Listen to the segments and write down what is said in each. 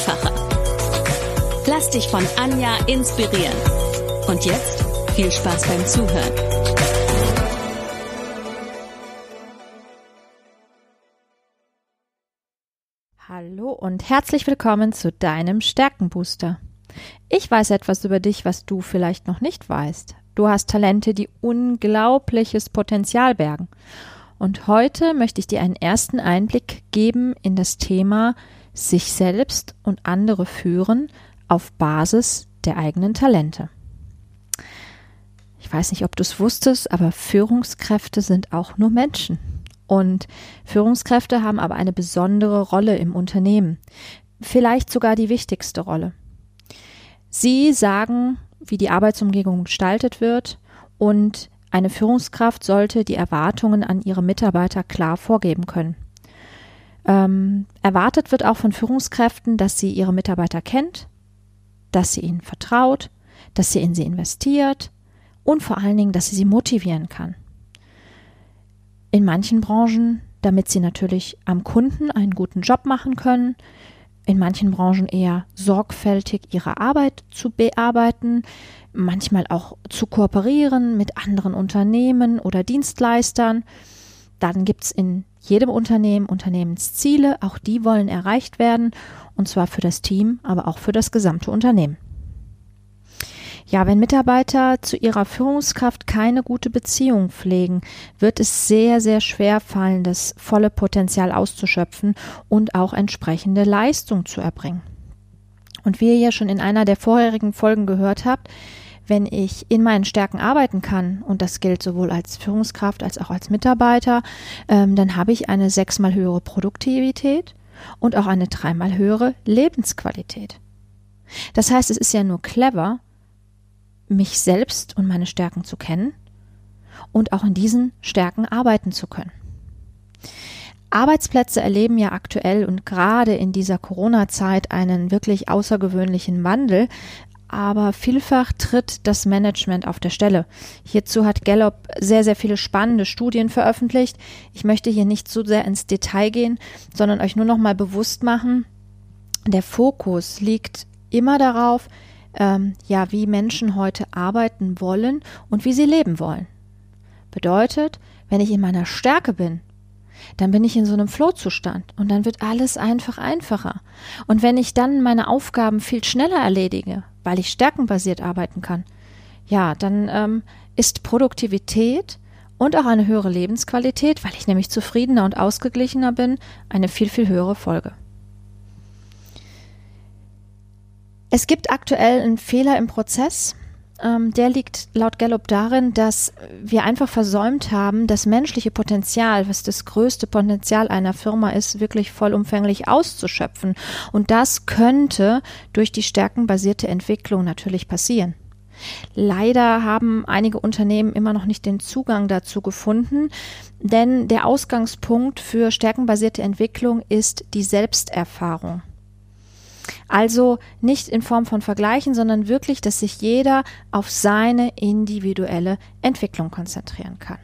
einfacher. Lass dich von Anja inspirieren. Und jetzt viel Spaß beim Zuhören. Hallo und herzlich willkommen zu deinem Stärkenbooster. Ich weiß etwas über dich, was du vielleicht noch nicht weißt. Du hast Talente, die unglaubliches Potenzial bergen. Und heute möchte ich dir einen ersten Einblick geben in das Thema sich selbst und andere führen auf Basis der eigenen Talente. Ich weiß nicht, ob du es wusstest, aber Führungskräfte sind auch nur Menschen. Und Führungskräfte haben aber eine besondere Rolle im Unternehmen. Vielleicht sogar die wichtigste Rolle. Sie sagen, wie die Arbeitsumgebung gestaltet wird und eine Führungskraft sollte die Erwartungen an ihre Mitarbeiter klar vorgeben können. Ähm, erwartet wird auch von Führungskräften, dass sie ihre Mitarbeiter kennt, dass sie ihnen vertraut, dass sie in sie investiert und vor allen Dingen, dass sie sie motivieren kann. In manchen Branchen, damit sie natürlich am Kunden einen guten Job machen können, in manchen Branchen eher sorgfältig ihre Arbeit zu bearbeiten, manchmal auch zu kooperieren mit anderen Unternehmen oder Dienstleistern. Dann gibt es in jedem Unternehmen Unternehmensziele, auch die wollen erreicht werden, und zwar für das Team, aber auch für das gesamte Unternehmen. Ja, wenn Mitarbeiter zu ihrer Führungskraft keine gute Beziehung pflegen, wird es sehr, sehr schwer fallen, das volle Potenzial auszuschöpfen und auch entsprechende Leistung zu erbringen. Und wie ihr ja schon in einer der vorherigen Folgen gehört habt, wenn ich in meinen Stärken arbeiten kann, und das gilt sowohl als Führungskraft als auch als Mitarbeiter, ähm, dann habe ich eine sechsmal höhere Produktivität und auch eine dreimal höhere Lebensqualität. Das heißt, es ist ja nur clever, mich selbst und meine Stärken zu kennen und auch in diesen Stärken arbeiten zu können. Arbeitsplätze erleben ja aktuell und gerade in dieser Corona-Zeit einen wirklich außergewöhnlichen Wandel, aber vielfach tritt das Management auf der Stelle. Hierzu hat Gallup sehr, sehr viele spannende Studien veröffentlicht. Ich möchte hier nicht so sehr ins Detail gehen, sondern euch nur noch mal bewusst machen, der Fokus liegt immer darauf, ähm, ja, wie Menschen heute arbeiten wollen und wie sie leben wollen. Bedeutet, wenn ich in meiner Stärke bin, dann bin ich in so einem Flow-Zustand und dann wird alles einfach einfacher. Und wenn ich dann meine Aufgaben viel schneller erledige, weil ich stärkenbasiert arbeiten kann, ja, dann ähm, ist Produktivität und auch eine höhere Lebensqualität, weil ich nämlich zufriedener und ausgeglichener bin, eine viel, viel höhere Folge. Es gibt aktuell einen Fehler im Prozess, ähm, der liegt laut Gallup darin, dass wir einfach versäumt haben, das menschliche Potenzial, was das größte Potenzial einer Firma ist, wirklich vollumfänglich auszuschöpfen. Und das könnte durch die stärkenbasierte Entwicklung natürlich passieren. Leider haben einige Unternehmen immer noch nicht den Zugang dazu gefunden, denn der Ausgangspunkt für stärkenbasierte Entwicklung ist die Selbsterfahrung. Also nicht in Form von Vergleichen, sondern wirklich, dass sich jeder auf seine individuelle Entwicklung konzentrieren kann.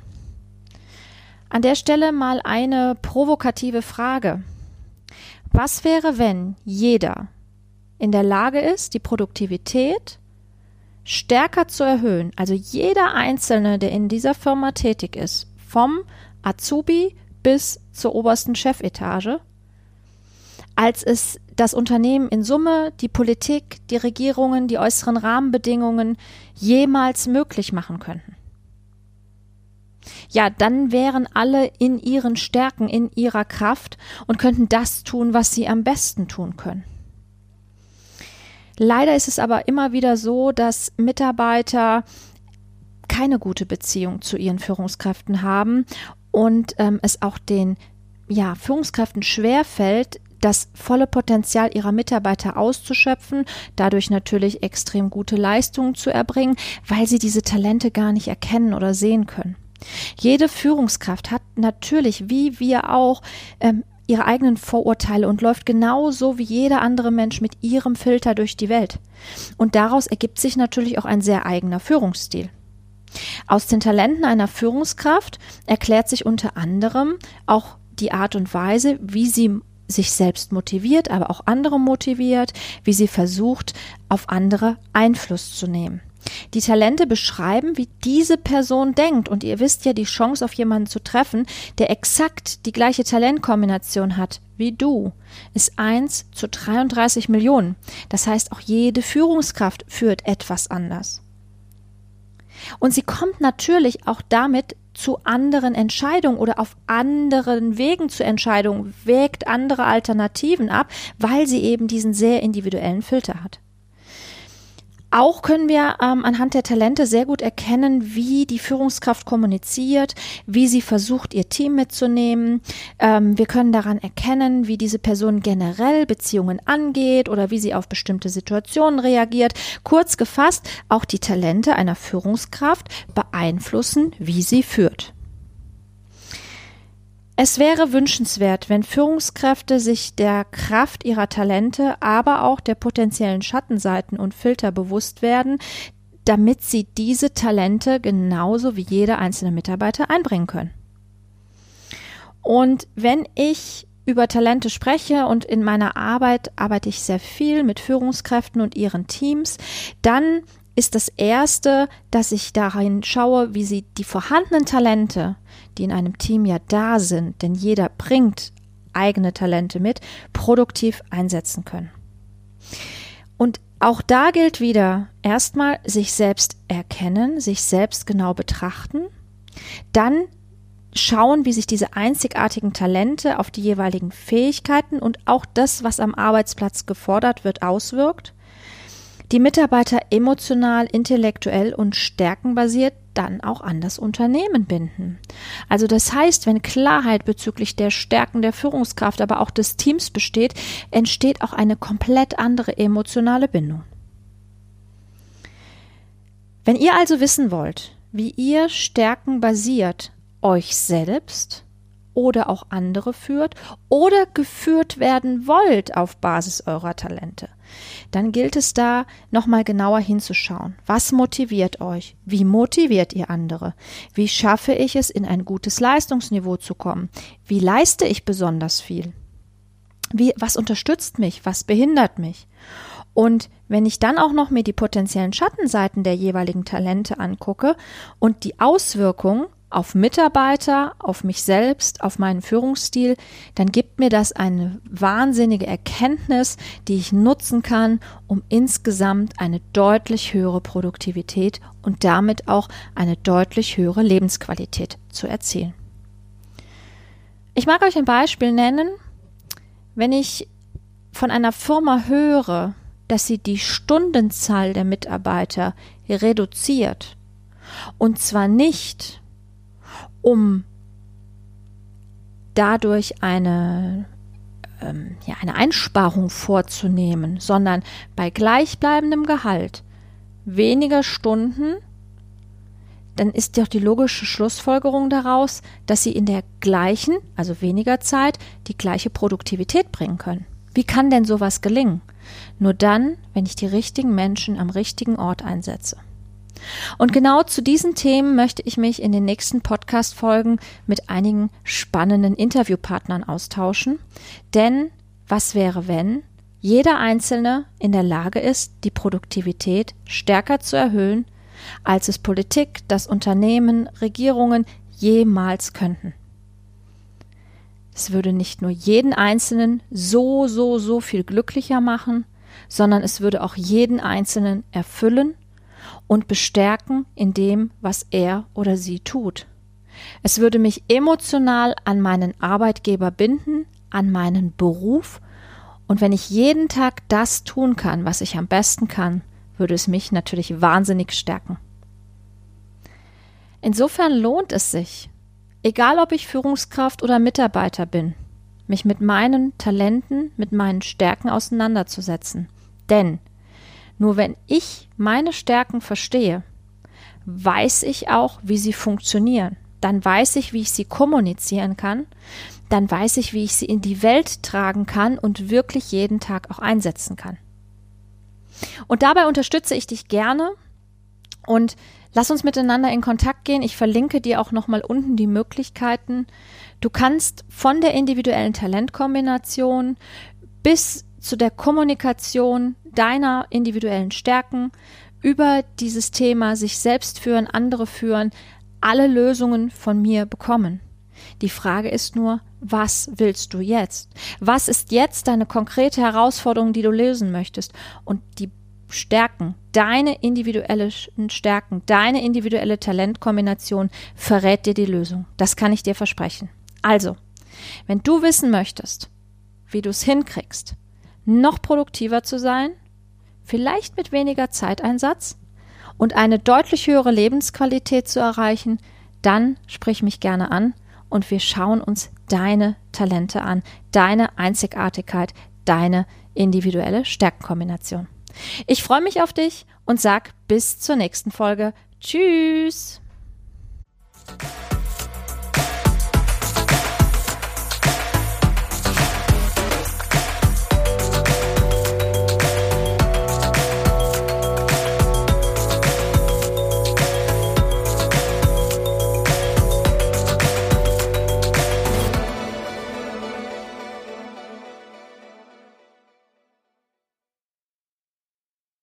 An der Stelle mal eine provokative Frage. Was wäre, wenn jeder in der Lage ist, die Produktivität stärker zu erhöhen, also jeder Einzelne, der in dieser Firma tätig ist, vom Azubi bis zur obersten Chefetage, als es das Unternehmen in Summe, die Politik, die Regierungen, die äußeren Rahmenbedingungen jemals möglich machen könnten. Ja, dann wären alle in ihren Stärken, in ihrer Kraft und könnten das tun, was sie am besten tun können. Leider ist es aber immer wieder so, dass Mitarbeiter keine gute Beziehung zu ihren Führungskräften haben und ähm, es auch den ja, Führungskräften schwerfällt, das volle Potenzial ihrer Mitarbeiter auszuschöpfen, dadurch natürlich extrem gute Leistungen zu erbringen, weil sie diese Talente gar nicht erkennen oder sehen können. Jede Führungskraft hat natürlich, wie wir auch, ähm, ihre eigenen Vorurteile und läuft genauso wie jeder andere Mensch mit ihrem Filter durch die Welt. Und daraus ergibt sich natürlich auch ein sehr eigener Führungsstil. Aus den Talenten einer Führungskraft erklärt sich unter anderem auch die Art und Weise, wie sie sich selbst motiviert, aber auch andere motiviert, wie sie versucht, auf andere Einfluss zu nehmen. Die Talente beschreiben, wie diese Person denkt. Und ihr wisst ja, die Chance auf jemanden zu treffen, der exakt die gleiche Talentkombination hat wie du, ist 1 zu 33 Millionen. Das heißt, auch jede Führungskraft führt etwas anders. Und sie kommt natürlich auch damit zu anderen Entscheidungen oder auf anderen Wegen zu Entscheidungen, wägt andere Alternativen ab, weil sie eben diesen sehr individuellen Filter hat. Auch können wir ähm, anhand der Talente sehr gut erkennen, wie die Führungskraft kommuniziert, wie sie versucht, ihr Team mitzunehmen. Ähm, wir können daran erkennen, wie diese Person generell Beziehungen angeht oder wie sie auf bestimmte Situationen reagiert. Kurz gefasst, auch die Talente einer Führungskraft beeinflussen, wie sie führt. Es wäre wünschenswert, wenn Führungskräfte sich der Kraft ihrer Talente, aber auch der potenziellen Schattenseiten und Filter bewusst werden, damit sie diese Talente genauso wie jeder einzelne Mitarbeiter einbringen können. Und wenn ich über Talente spreche und in meiner Arbeit arbeite ich sehr viel mit Führungskräften und ihren Teams, dann ist das Erste, dass ich darin schaue, wie sie die vorhandenen Talente, die in einem Team ja da sind, denn jeder bringt eigene Talente mit, produktiv einsetzen können. Und auch da gilt wieder erstmal sich selbst erkennen, sich selbst genau betrachten, dann schauen, wie sich diese einzigartigen Talente auf die jeweiligen Fähigkeiten und auch das, was am Arbeitsplatz gefordert wird, auswirkt die Mitarbeiter emotional, intellektuell und stärkenbasiert dann auch an das Unternehmen binden. Also das heißt, wenn Klarheit bezüglich der Stärken der Führungskraft, aber auch des Teams besteht, entsteht auch eine komplett andere emotionale Bindung. Wenn ihr also wissen wollt, wie ihr stärkenbasiert euch selbst oder auch andere führt oder geführt werden wollt auf Basis eurer Talente, dann gilt es da nochmal genauer hinzuschauen. Was motiviert euch? Wie motiviert ihr andere? Wie schaffe ich es, in ein gutes Leistungsniveau zu kommen? Wie leiste ich besonders viel? Wie, was unterstützt mich? Was behindert mich? Und wenn ich dann auch noch mir die potenziellen Schattenseiten der jeweiligen Talente angucke und die Auswirkungen auf Mitarbeiter, auf mich selbst, auf meinen Führungsstil, dann gibt mir das eine wahnsinnige Erkenntnis, die ich nutzen kann, um insgesamt eine deutlich höhere Produktivität und damit auch eine deutlich höhere Lebensqualität zu erzielen. Ich mag euch ein Beispiel nennen. Wenn ich von einer Firma höre, dass sie die Stundenzahl der Mitarbeiter reduziert, und zwar nicht, um dadurch eine, ähm, ja, eine Einsparung vorzunehmen, sondern bei gleichbleibendem Gehalt weniger Stunden, dann ist doch die logische Schlussfolgerung daraus, dass sie in der gleichen, also weniger Zeit, die gleiche Produktivität bringen können. Wie kann denn sowas gelingen? Nur dann, wenn ich die richtigen Menschen am richtigen Ort einsetze. Und genau zu diesen Themen möchte ich mich in den nächsten Podcast-Folgen mit einigen spannenden Interviewpartnern austauschen. Denn was wäre, wenn jeder Einzelne in der Lage ist, die Produktivität stärker zu erhöhen, als es Politik, das Unternehmen, Regierungen jemals könnten? Es würde nicht nur jeden Einzelnen so, so, so viel glücklicher machen, sondern es würde auch jeden Einzelnen erfüllen und bestärken in dem, was er oder sie tut. Es würde mich emotional an meinen Arbeitgeber binden, an meinen Beruf, und wenn ich jeden Tag das tun kann, was ich am besten kann, würde es mich natürlich wahnsinnig stärken. Insofern lohnt es sich, egal ob ich Führungskraft oder Mitarbeiter bin, mich mit meinen Talenten, mit meinen Stärken auseinanderzusetzen. Denn nur wenn ich meine Stärken verstehe, weiß ich auch, wie sie funktionieren. Dann weiß ich, wie ich sie kommunizieren kann. Dann weiß ich, wie ich sie in die Welt tragen kann und wirklich jeden Tag auch einsetzen kann. Und dabei unterstütze ich dich gerne und lass uns miteinander in Kontakt gehen. Ich verlinke dir auch nochmal unten die Möglichkeiten. Du kannst von der individuellen Talentkombination bis zu der Kommunikation deiner individuellen Stärken über dieses Thema sich selbst führen, andere führen, alle Lösungen von mir bekommen. Die Frage ist nur, was willst du jetzt? Was ist jetzt deine konkrete Herausforderung, die du lösen möchtest? Und die Stärken, deine individuelle Stärken, deine individuelle Talentkombination verrät dir die Lösung. Das kann ich dir versprechen. Also, wenn du wissen möchtest, wie du es hinkriegst, noch produktiver zu sein, vielleicht mit weniger Zeiteinsatz und eine deutlich höhere Lebensqualität zu erreichen, dann sprich mich gerne an und wir schauen uns deine Talente an, deine Einzigartigkeit, deine individuelle Stärkenkombination. Ich freue mich auf dich und sag bis zur nächsten Folge. Tschüss!